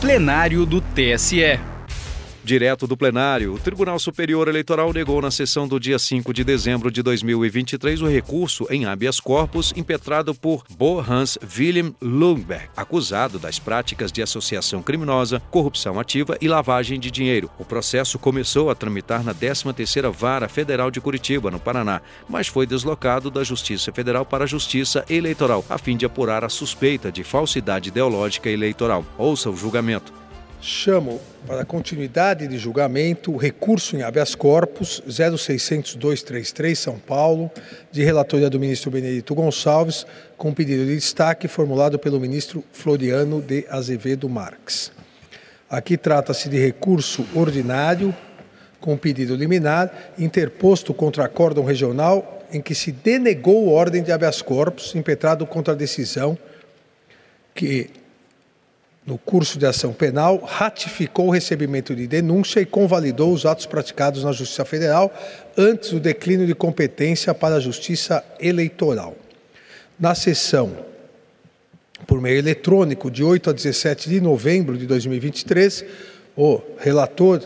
plenário do TSE. Direto do plenário, o Tribunal Superior Eleitoral negou na sessão do dia 5 de dezembro de 2023 o recurso em habeas corpus impetrado por Bo Hans Willem Lundberg, acusado das práticas de associação criminosa, corrupção ativa e lavagem de dinheiro. O processo começou a tramitar na 13ª Vara Federal de Curitiba, no Paraná, mas foi deslocado da Justiça Federal para a Justiça Eleitoral, a fim de apurar a suspeita de falsidade ideológica eleitoral. Ouça o julgamento. Chamo para continuidade de julgamento o recurso em habeas corpus 060233 São Paulo, de relatoria do ministro Benedito Gonçalves, com pedido de destaque formulado pelo ministro Floriano de Azevedo Marques. Aqui trata-se de recurso ordinário com pedido liminar interposto contra acórdão regional em que se denegou ordem de habeas corpus impetrado contra a decisão que no curso de ação penal, ratificou o recebimento de denúncia e convalidou os atos praticados na Justiça Federal antes do declínio de competência para a Justiça Eleitoral. Na sessão por meio eletrônico de 8 a 17 de novembro de 2023, o relator,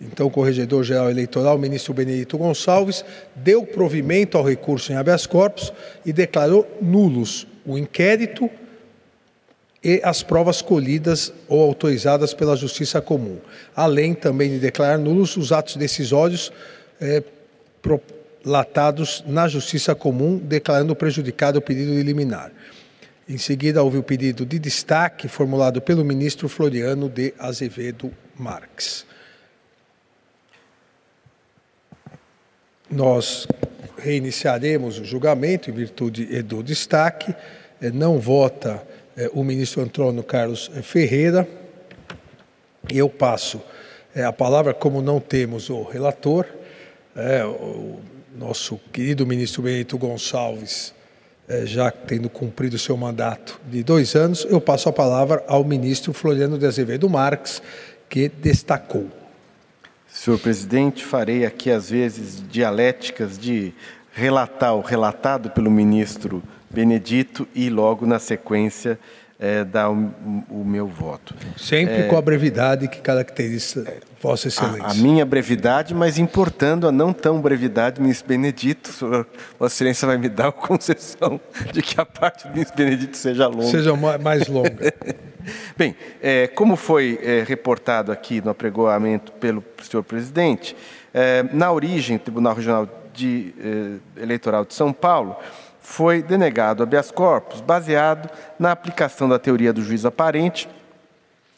então corregedor-geral eleitoral, ministro Benedito Gonçalves, deu provimento ao recurso em habeas corpus e declarou nulos o inquérito e as provas colhidas ou autorizadas pela Justiça Comum, além também de declarar nulos os atos decisórios é, prolatados na Justiça Comum, declarando prejudicado o pedido de liminar. Em seguida, houve o pedido de destaque formulado pelo ministro Floriano de Azevedo Marques. Nós reiniciaremos o julgamento em virtude do destaque. É, não vota o ministro Antônio Carlos Ferreira. Eu passo é, a palavra, como não temos o relator, é, o nosso querido ministro Benito Gonçalves, é, já tendo cumprido seu mandato de dois anos, eu passo a palavra ao ministro Floriano de Azevedo Marques, que destacou. Senhor presidente, farei aqui às vezes dialéticas de relatar o relatado pelo ministro Benedito e logo na sequência é, dar o, o, meu voto. Sempre é, com a brevidade que caracteriza Vossa Excelência. A, a, minha brevidade, mas importando a não tão brevidade, ministro Benedito, Vossa Excelência vai me dar a concessão de que a parte do ministro Benedito seja longa. Seja mais longa. Bem, é, como foi é, reportado aqui no apregoamento pelo senhor presidente, é, na origem, o Tribunal Regional de, é, Eleitoral de São Paulo foi denegado habeas corpus baseado na aplicação da teoria do juízo aparente,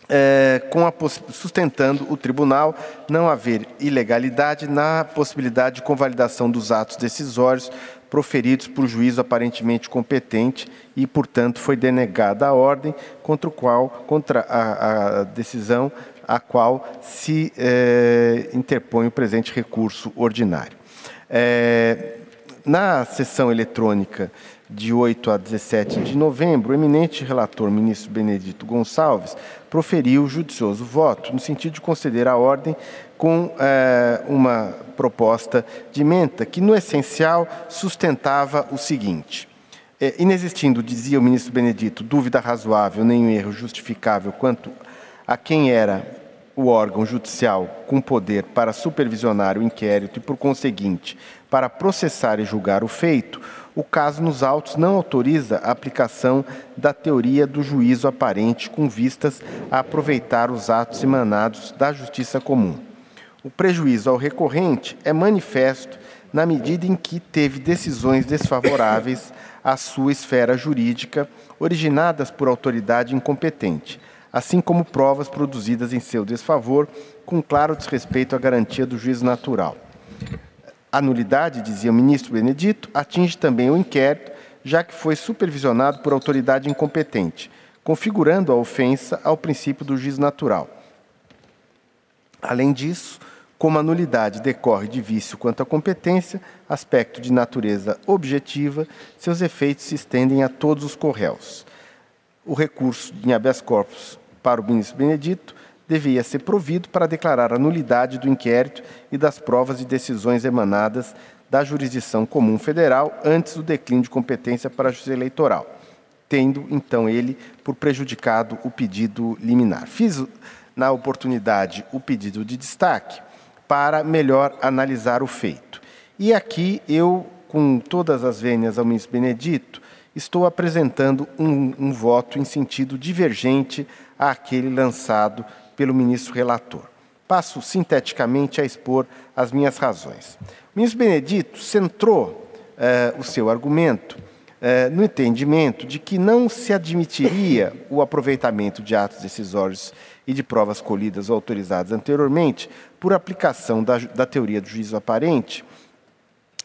é, a, sustentando o tribunal não haver ilegalidade na possibilidade de convalidação dos atos decisórios proferidos por juízo aparentemente competente e, portanto, foi denegada a ordem contra, o qual, contra a, a decisão a qual se é, interpõe o presente recurso ordinário. É, na sessão eletrônica de 8 a 17 de novembro, o eminente relator, ministro Benedito Gonçalves, proferiu o judicioso voto, no sentido de conceder a ordem com é, uma proposta de menta que, no essencial, sustentava o seguinte. É, inexistindo, dizia o ministro Benedito, dúvida razoável nem um erro justificável quanto a quem era o órgão judicial com poder para supervisionar o inquérito e, por conseguinte, para processar e julgar o feito, o caso nos autos não autoriza a aplicação da teoria do juízo aparente com vistas a aproveitar os atos emanados da justiça comum. O prejuízo ao recorrente é manifesto na medida em que teve decisões desfavoráveis à sua esfera jurídica, originadas por autoridade incompetente, assim como provas produzidas em seu desfavor, com claro desrespeito à garantia do juízo natural. A nulidade, dizia o ministro Benedito, atinge também o inquérito, já que foi supervisionado por autoridade incompetente, configurando a ofensa ao princípio do juízo natural. Além disso, como a nulidade decorre de vício quanto à competência, aspecto de natureza objetiva, seus efeitos se estendem a todos os corréus. O recurso em habeas corpus para o ministro Benedito devia ser provido para declarar a nulidade do inquérito e das provas e decisões emanadas da jurisdição comum federal antes do declínio de competência para a justiça eleitoral. tendo então ele por prejudicado o pedido liminar. Fiz na oportunidade o pedido de destaque para melhor analisar o feito. E aqui eu, com todas as vênias ao ministro Benedito, estou apresentando um, um voto em sentido divergente àquele lançado pelo ministro relator. Passo sinteticamente a expor as minhas razões. O ministro Benedito centrou eh, o seu argumento eh, no entendimento de que não se admitiria o aproveitamento de atos decisórios e de provas colhidas ou autorizadas anteriormente por aplicação da, da teoria do juízo aparente,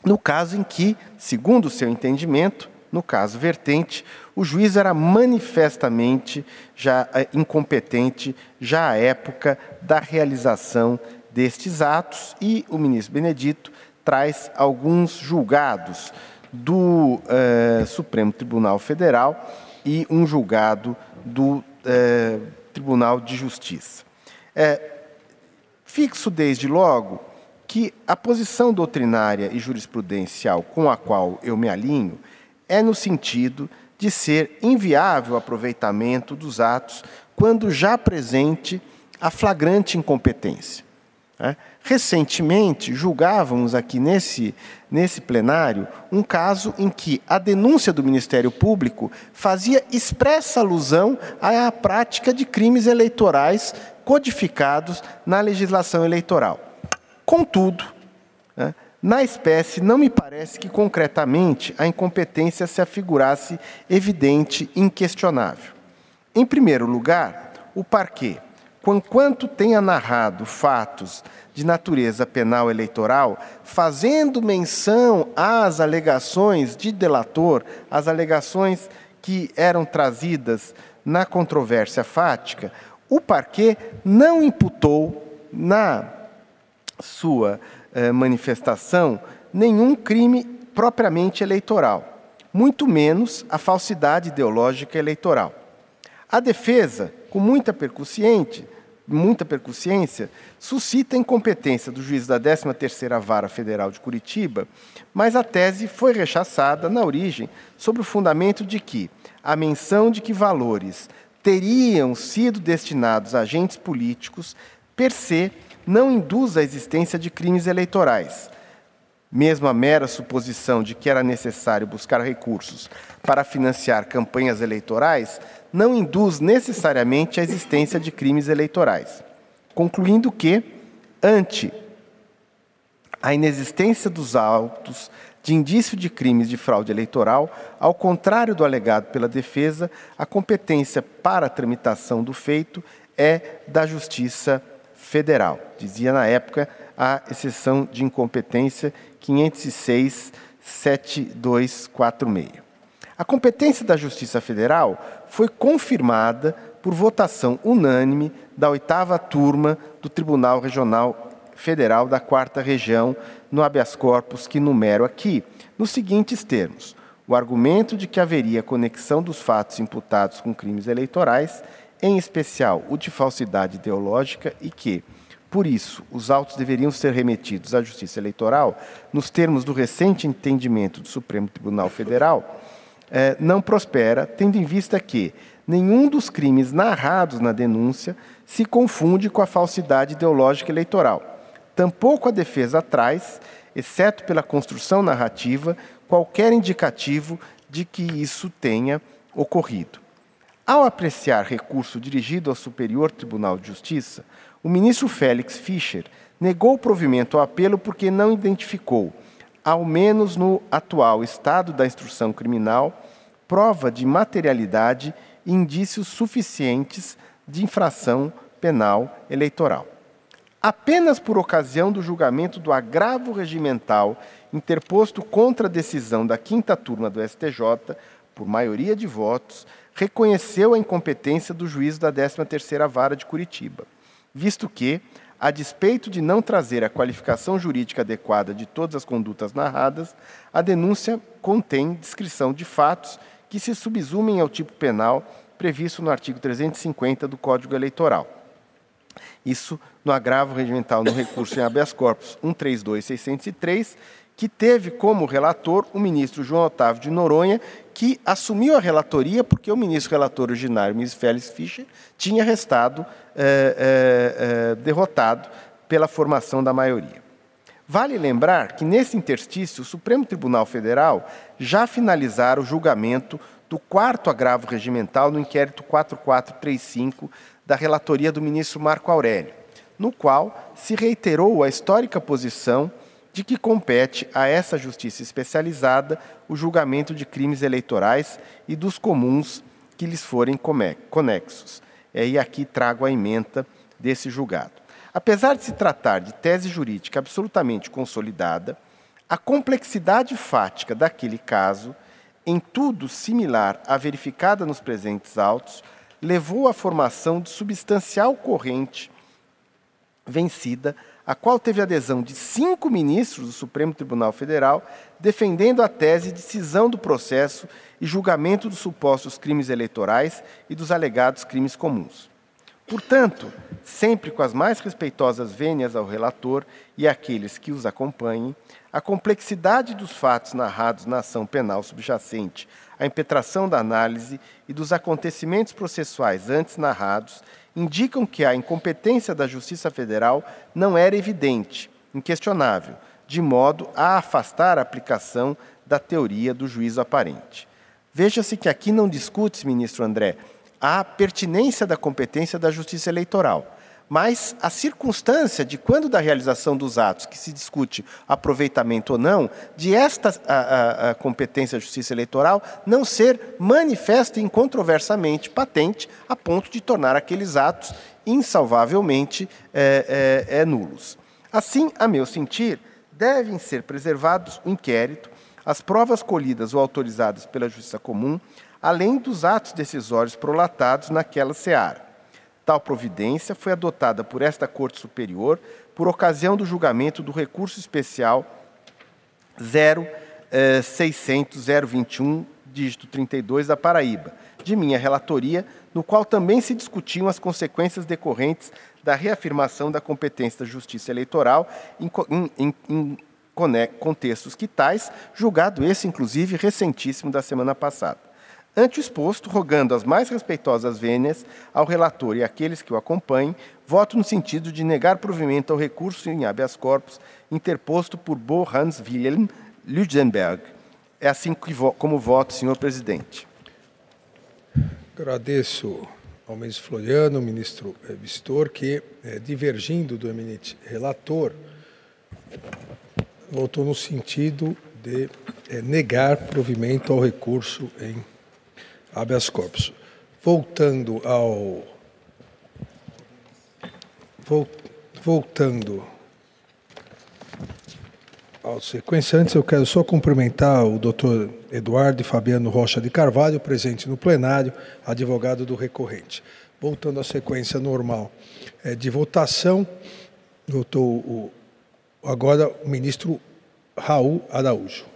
no caso em que, segundo o seu entendimento, no caso vertente, o juiz era manifestamente já eh, incompetente já à época da realização destes atos e o ministro Benedito traz alguns julgados do eh, Supremo Tribunal Federal e um julgado do eh, Tribunal de Justiça. fixo desde logo que a posição doutrinária e jurisprudencial com a qual eu me alinho é no sentido de ser inviável o aproveitamento dos atos quando já presente a flagrante incompetência. Né? Recentemente, julgávamos aqui nesse, nesse plenário um caso em que a denúncia do Ministério Público fazia expressa alusão à prática de crimes eleitorais codificados na legislação eleitoral. Contudo, né, na espécie, não me parece que concretamente a incompetência se afigurasse evidente e inquestionável. Em primeiro lugar, o parquê, quanto tenha narrado fatos de natureza penal eleitoral, fazendo menção às alegações de delator, às alegações que eram trazidas na controvérsia fática, o parquê não imputou na sua eh, manifestação nenhum crime propriamente eleitoral, muito menos a falsidade ideológica eleitoral. A defesa, com muita percussiente, muita percussiência, suscita incompetência do juiz da 13ª Vara Federal de Curitiba, mas a tese foi rechaçada na origem sobre o fundamento de que a menção de que valores teriam sido destinados a agentes políticos per se não induz a existência de crimes eleitorais. Mesmo a mera suposição de que era necessário buscar recursos para financiar campanhas eleitorais não induz necessariamente a existência de crimes eleitorais. Concluindo que, ante a inexistência dos autos de indício de crimes de fraude eleitoral, ao contrário do alegado pela defesa, a competência para a tramitação do feito é da Justiça federal. Dizia na época a exceção de incompetência 506-7246. A competência da Justiça Federal foi confirmada por votação unânime da oitava turma do Tribunal Regional Federal da Quarta Região, no habeas corpus que numero aqui, nos seguintes termos: o argumento de que haveria conexão dos fatos imputados com crimes eleitorais em especial o de falsidade ideológica, e que, por isso, os autos deveriam ser remetidos à Justiça Eleitoral, nos termos do recente entendimento do Supremo Tribunal Federal, eh, não prospera, tendo em vista que nenhum dos crimes narrados na denúncia se confunde com a falsidade ideológica eleitoral. Tampouco a defesa traz, exceto pela construção narrativa, qualquer indicativo de que isso tenha ocorrido. Ao apreciar recurso dirigido ao Superior Tribunal de Justiça, o ministro Félix Fischer negou o provimento ao apelo porque não identificou, ao menos no atual estado da instrução criminal, prova de materialidade e indícios suficientes de infração penal eleitoral. Apenas por ocasião do julgamento do agravo regimental interposto contra a decisão da quinta turma do STJ, por maioria de votos, reconheceu a incompetência do juiz da 13ª Vara de Curitiba, visto que, a despeito de não trazer a qualificação jurídica adequada de todas as condutas narradas, a denúncia contém descrição de fatos que se subsumem ao tipo penal previsto no artigo 350 do Código Eleitoral. Isso no agravo regimental no recurso em habeas corpus 132603, que teve como relator o ministro João Otávio de Noronha, que assumiu a relatoria porque o ministro relator originário, ministro Félix Fischer, tinha restado é, é, derrotado pela formação da maioria. Vale lembrar que, nesse interstício, o Supremo Tribunal Federal já finalizara o julgamento do quarto agravo regimental no inquérito 4435 da relatoria do ministro Marco Aurélio, no qual se reiterou a histórica posição de que compete a essa justiça especializada o julgamento de crimes eleitorais e dos comuns que lhes forem conexos. E aqui trago a ementa desse julgado. Apesar de se tratar de tese jurídica absolutamente consolidada, a complexidade fática daquele caso, em tudo similar à verificada nos presentes autos, levou à formação de substancial corrente vencida a qual teve adesão de cinco ministros do Supremo Tribunal Federal, defendendo a tese de cisão do processo e julgamento dos supostos crimes eleitorais e dos alegados crimes comuns. Portanto, sempre com as mais respeitosas vênias ao relator e àqueles que os acompanhem, a complexidade dos fatos narrados na ação penal subjacente à impetração da análise e dos acontecimentos processuais antes narrados indicam que a incompetência da Justiça Federal não era evidente, inquestionável, de modo a afastar a aplicação da teoria do juízo aparente. Veja-se que aqui não discute, ministro André, a pertinência da competência da Justiça Eleitoral mas a circunstância de quando da realização dos atos que se discute aproveitamento ou não, de esta a, a, a competência da justiça eleitoral não ser manifesta e incontroversamente patente a ponto de tornar aqueles atos insalvavelmente é, é, é, nulos. Assim, a meu sentir, devem ser preservados o inquérito, as provas colhidas ou autorizadas pela Justiça Comum, além dos atos decisórios prolatados naquela seara Tal providência foi adotada por esta Corte Superior por ocasião do julgamento do recurso especial 0600-021, eh, dígito 32 da Paraíba, de minha relatoria, no qual também se discutiam as consequências decorrentes da reafirmação da competência da Justiça Eleitoral em, em, em contextos que tais, julgado esse, inclusive, recentíssimo da semana passada. Ante o exposto, rogando as mais respeitosas vênias ao relator e àqueles que o acompanhem, voto no sentido de negar provimento ao recurso em habeas corpus interposto por Bo Hans Wilhelm Ludenberg. É assim que vo como voto, senhor presidente. Agradeço ao ministro Floriano, ministro eh, Vistor, que, eh, divergindo do eminente relator, votou no sentido de eh, negar provimento ao recurso em habeas corpus. Voltando ao. Voltando ao sequência, antes eu quero só cumprimentar o doutor Eduardo Fabiano Rocha de Carvalho, presente no plenário, advogado do recorrente. Voltando à sequência normal é, de votação, o, agora o ministro Raul Araújo.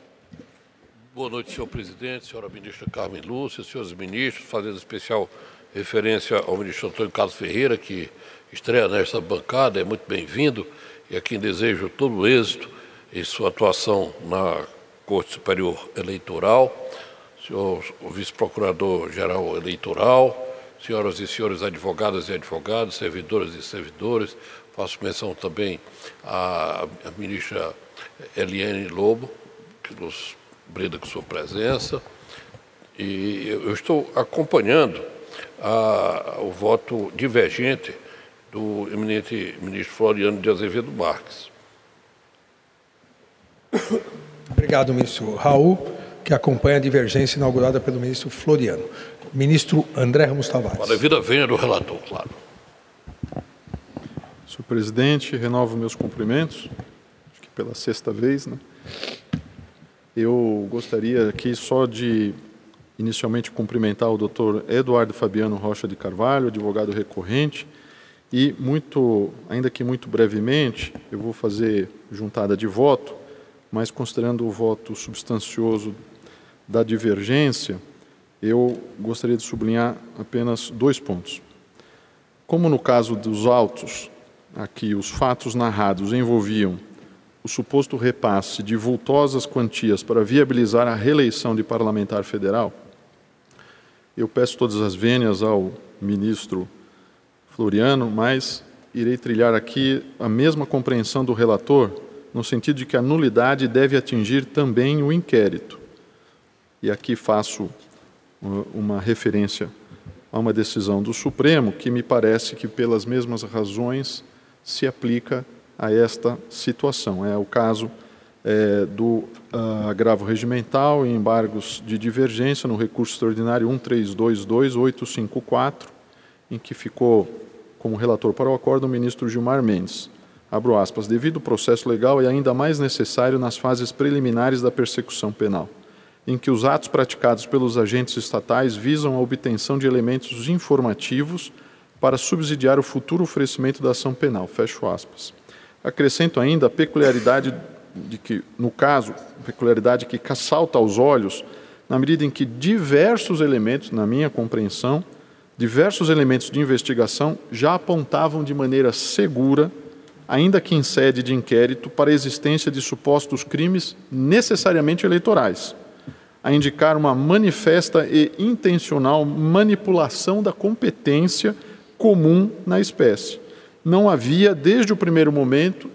Boa noite, senhor presidente, senhora ministra Carmen Lúcia, senhores ministros, fazendo especial referência ao ministro Antônio Carlos Ferreira, que estreia nesta bancada, é muito bem-vindo, e a quem desejo todo o êxito em sua atuação na Corte Superior Eleitoral, senhor vice-procurador-geral eleitoral, senhoras e senhores advogadas e advogados, servidoras e servidores, faço menção também à ministra Eliane Lobo, que nos Breda, com sua presença. E eu estou acompanhando a, o voto divergente do eminente ministro Floriano de Azevedo Marques. Obrigado, ministro Raul, que acompanha a divergência inaugurada pelo ministro Floriano. Ministro André Ramos Tavares. Para a vida venha do relator, claro. Senhor presidente, renovo meus cumprimentos, acho que pela sexta vez, né? Eu gostaria aqui só de inicialmente cumprimentar o Dr. Eduardo Fabiano Rocha de Carvalho, advogado recorrente, e muito, ainda que muito brevemente, eu vou fazer juntada de voto, mas considerando o voto substancioso da divergência, eu gostaria de sublinhar apenas dois pontos. Como no caso dos autos, aqui os fatos narrados envolviam o suposto repasse de vultosas quantias para viabilizar a reeleição de parlamentar federal, eu peço todas as vênias ao ministro Floriano, mas irei trilhar aqui a mesma compreensão do relator, no sentido de que a nulidade deve atingir também o inquérito. E aqui faço uh, uma referência a uma decisão do Supremo que me parece que, pelas mesmas razões, se aplica a esta situação. É o caso é, do uh, agravo regimental e embargos de divergência no recurso extraordinário 1322854, em que ficou como relator para o acordo o ministro Gilmar Mendes. Abro aspas, devido ao processo legal é ainda mais necessário nas fases preliminares da persecução penal, em que os atos praticados pelos agentes estatais visam a obtenção de elementos informativos para subsidiar o futuro oferecimento da ação penal. Fecho aspas. Acrescento ainda a peculiaridade de que, no caso, peculiaridade que salta aos olhos, na medida em que diversos elementos, na minha compreensão, diversos elementos de investigação já apontavam de maneira segura, ainda que em sede de inquérito, para a existência de supostos crimes necessariamente eleitorais, a indicar uma manifesta e intencional manipulação da competência comum na espécie não havia, desde o primeiro momento,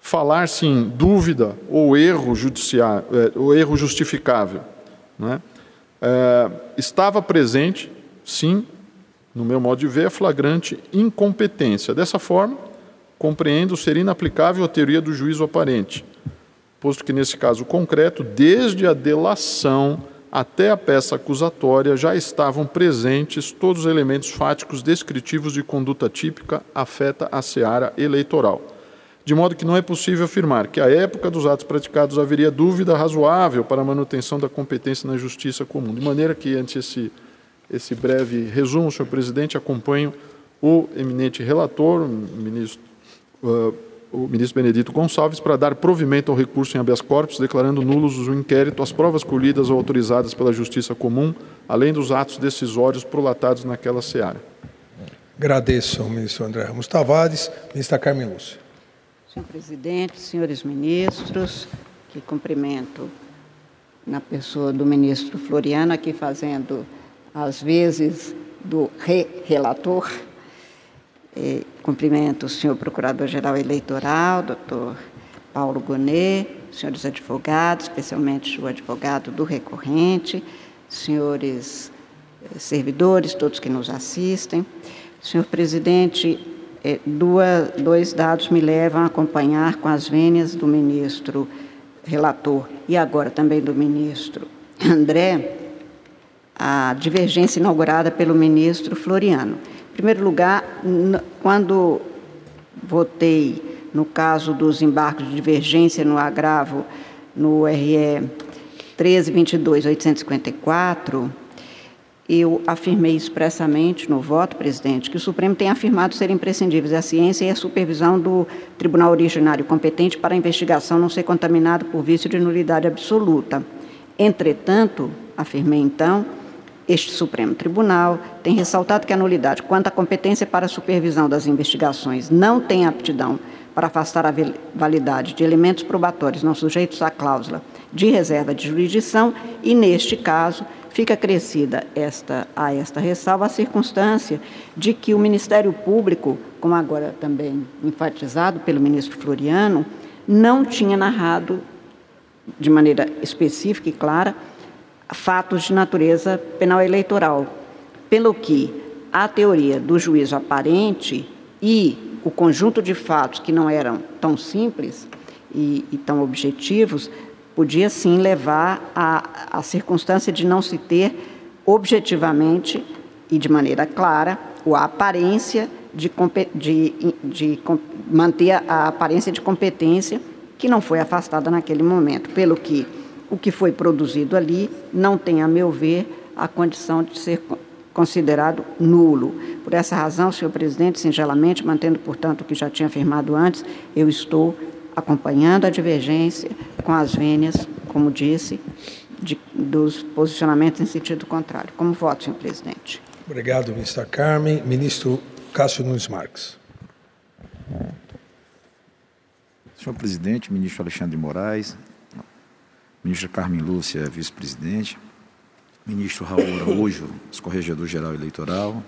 falar-se em dúvida ou erro, judiciário, é, ou erro justificável. Né? É, estava presente, sim, no meu modo de ver, a flagrante incompetência. Dessa forma, compreendo ser inaplicável a teoria do juízo aparente, posto que, nesse caso concreto, desde a delação até a peça acusatória já estavam presentes todos os elementos fáticos descritivos de conduta típica afeta a seara eleitoral. De modo que não é possível afirmar que, à época dos atos praticados, haveria dúvida razoável para a manutenção da competência na justiça comum. De maneira que, ante esse, esse breve resumo, senhor presidente, acompanho o eminente relator, o ministro. Uh, o ministro Benedito Gonçalves para dar provimento ao recurso em habeas corpus, declarando nulos o inquérito, as provas colhidas ou autorizadas pela Justiça Comum, além dos atos decisórios prolatados naquela seara. Agradeço ao ministro André Ramos Tavares. Ministra Carmen Lúcia. Senhor presidente, senhores ministros, que cumprimento na pessoa do ministro Floriano, aqui fazendo as vezes do re-relator e cumprimento o senhor Procurador-Geral Eleitoral, doutor Paulo Gonet, senhores advogados, especialmente o advogado do recorrente, senhores eh, servidores, todos que nos assistem. Senhor presidente, eh, duas, dois dados me levam a acompanhar com as vênias do ministro relator e agora também do ministro André a divergência inaugurada pelo ministro Floriano. Em primeiro lugar, quando votei no caso dos embarques de divergência no agravo no RE 13.22.854, eu afirmei expressamente no voto, presidente, que o Supremo tem afirmado ser imprescindíveis a ciência e a supervisão do tribunal originário competente para a investigação não ser contaminado por vício de nulidade absoluta. Entretanto, afirmei então, este Supremo Tribunal tem ressaltado que a nulidade quanto à competência para a supervisão das investigações não tem aptidão para afastar a validade de elementos probatórios não sujeitos à cláusula de reserva de jurisdição e, neste caso, fica crescida esta, a esta ressalva a circunstância de que o Ministério Público, como agora também enfatizado pelo ministro Floriano, não tinha narrado de maneira específica e clara fatos de natureza penal eleitoral, pelo que a teoria do juízo aparente e o conjunto de fatos que não eram tão simples e, e tão objetivos podia sim levar à, circunstância de não se ter objetivamente e de maneira clara a aparência de, de, de manter a aparência de competência que não foi afastada naquele momento, pelo que o que foi produzido ali não tem, a meu ver, a condição de ser considerado nulo. Por essa razão, senhor presidente, singelamente, mantendo, portanto, o que já tinha afirmado antes, eu estou acompanhando a divergência com as vênias, como disse, de, dos posicionamentos em sentido contrário. Como voto, senhor presidente? Obrigado, ministra Carmen. Ministro Cássio Nunes Marques. Senhor presidente, ministro Alexandre Moraes, ministra Carmen Lúcia, vice-presidente, ministro Raul Araújo, escorregedor-geral eleitoral,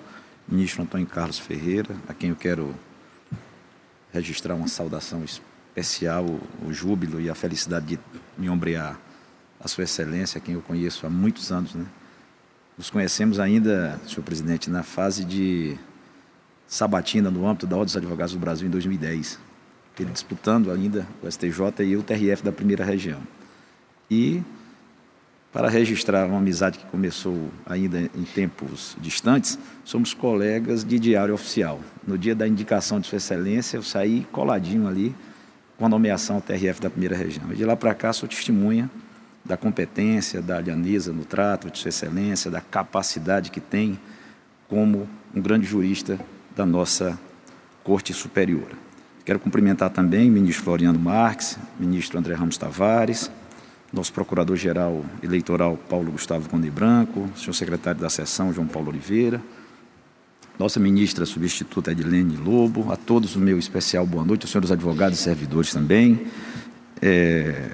ministro Antônio Carlos Ferreira, a quem eu quero registrar uma saudação especial, o júbilo e a felicidade de me ombrear a Sua Excelência, a quem eu conheço há muitos anos. Né? Nos conhecemos ainda, senhor presidente, na fase de sabatina no âmbito da Ordem dos Advogados do Brasil em 2010. Ele disputando ainda o STJ e o TRF da primeira região. E para registrar uma amizade que começou ainda em tempos distantes, somos colegas de diário oficial. No dia da indicação de Sua Excelência, eu saí coladinho ali com a nomeação ao TRF da primeira região. E de lá para cá sou testemunha da competência, da alianesa no trato, de Sua Excelência, da capacidade que tem como um grande jurista da nossa Corte Superior. Quero cumprimentar também o ministro Floriano Marques, ministro André Ramos Tavares, nosso procurador-geral eleitoral Paulo Gustavo Conde Branco, senhor secretário da sessão João Paulo Oliveira, nossa ministra substituta Edilene Lobo, a todos o meu especial boa noite, aos senhores advogados e servidores também. É...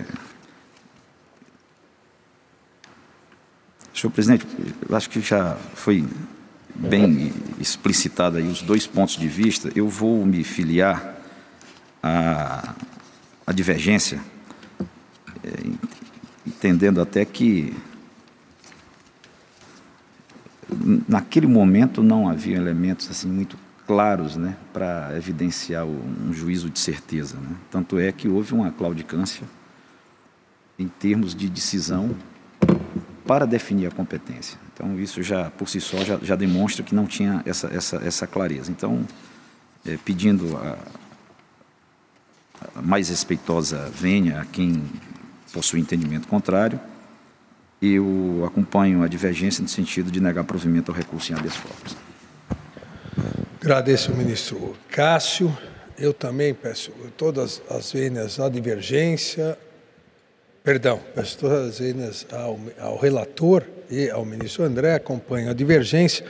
Senhor presidente, acho que já foi bem explicitado aí os dois pontos de vista. Eu vou me filiar à, à divergência, é, entendendo até que naquele momento não havia elementos assim muito claros né, para evidenciar um juízo de certeza. Né? Tanto é que houve uma claudicância em termos de decisão para definir a competência. Então, isso já, por si só, já, já demonstra que não tinha essa, essa, essa clareza. Então, é, pedindo a, a mais respeitosa venha a quem possui entendimento contrário, eu acompanho a divergência no sentido de negar provimento ao recurso em habeas corpus. Agradeço ministro Cássio. Eu também peço todas as vênias à divergência, perdão, peço todas as vênias ao, ao relator e ao ministro André, acompanho a divergência.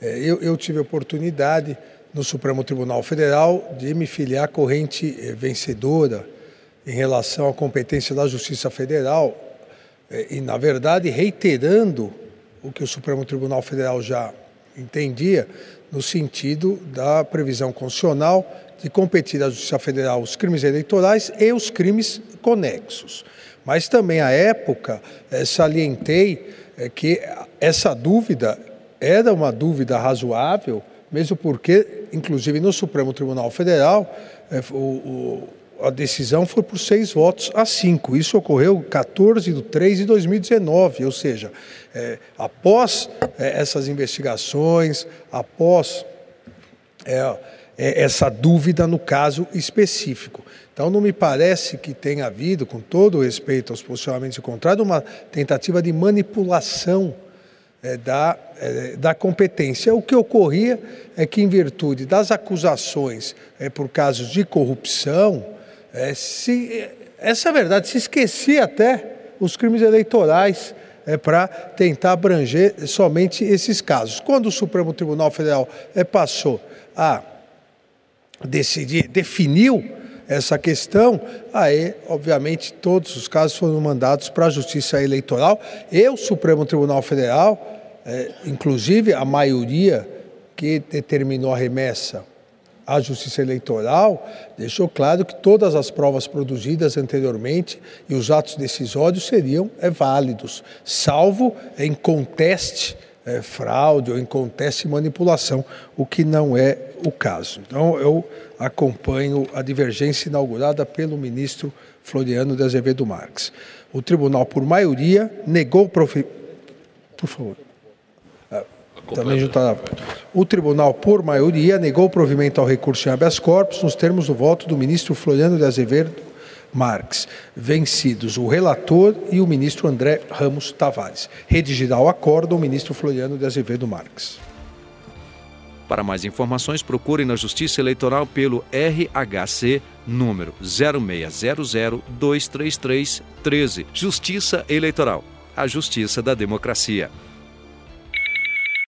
É, eu, eu tive a oportunidade no Supremo Tribunal Federal de me filiar à corrente eh, vencedora em relação à competência da Justiça Federal é, e, na verdade, reiterando o que o Supremo Tribunal Federal já entendia, no sentido da previsão constitucional de competir à Justiça Federal os crimes eleitorais e os crimes conexos. Mas também, à época, é, salientei é, que essa dúvida era uma dúvida razoável, mesmo porque, inclusive no Supremo Tribunal Federal, o, a decisão foi por seis votos a cinco. Isso ocorreu 14 de 3 de 2019, ou seja, é, após é, essas investigações, após é, é, essa dúvida no caso específico. Então, não me parece que tenha havido, com todo respeito aos posicionamentos contrários, uma tentativa de manipulação é, da, é, da competência. O que ocorria é que, em virtude das acusações por casos de corrupção, é, se, essa é a verdade, se esquecia até os crimes eleitorais é, para tentar abranger somente esses casos. Quando o Supremo Tribunal Federal é, passou a decidir, definiu essa questão, aí, obviamente, todos os casos foram mandados para a Justiça Eleitoral e o Supremo Tribunal Federal, é, inclusive a maioria que determinou a remessa a Justiça Eleitoral deixou claro que todas as provas produzidas anteriormente e os atos decisórios seriam é, válidos, salvo em conteste é, fraude ou em conteste manipulação, o que não é o caso. Então, eu acompanho a divergência inaugurada pelo ministro Floriano de Azevedo Marques. O tribunal, por maioria, negou. Profe... Por favor. Também juntada. O tribunal, por maioria, negou o provimento ao recurso em habeas corpus nos termos do voto do ministro Floriano de Azevedo Marques, vencidos o relator e o ministro André Ramos Tavares. Redigirá o acordo o ministro Floriano de Azevedo Marques. Para mais informações, procure na Justiça Eleitoral pelo RHC número 0600 233 13. Justiça Eleitoral. A justiça da democracia.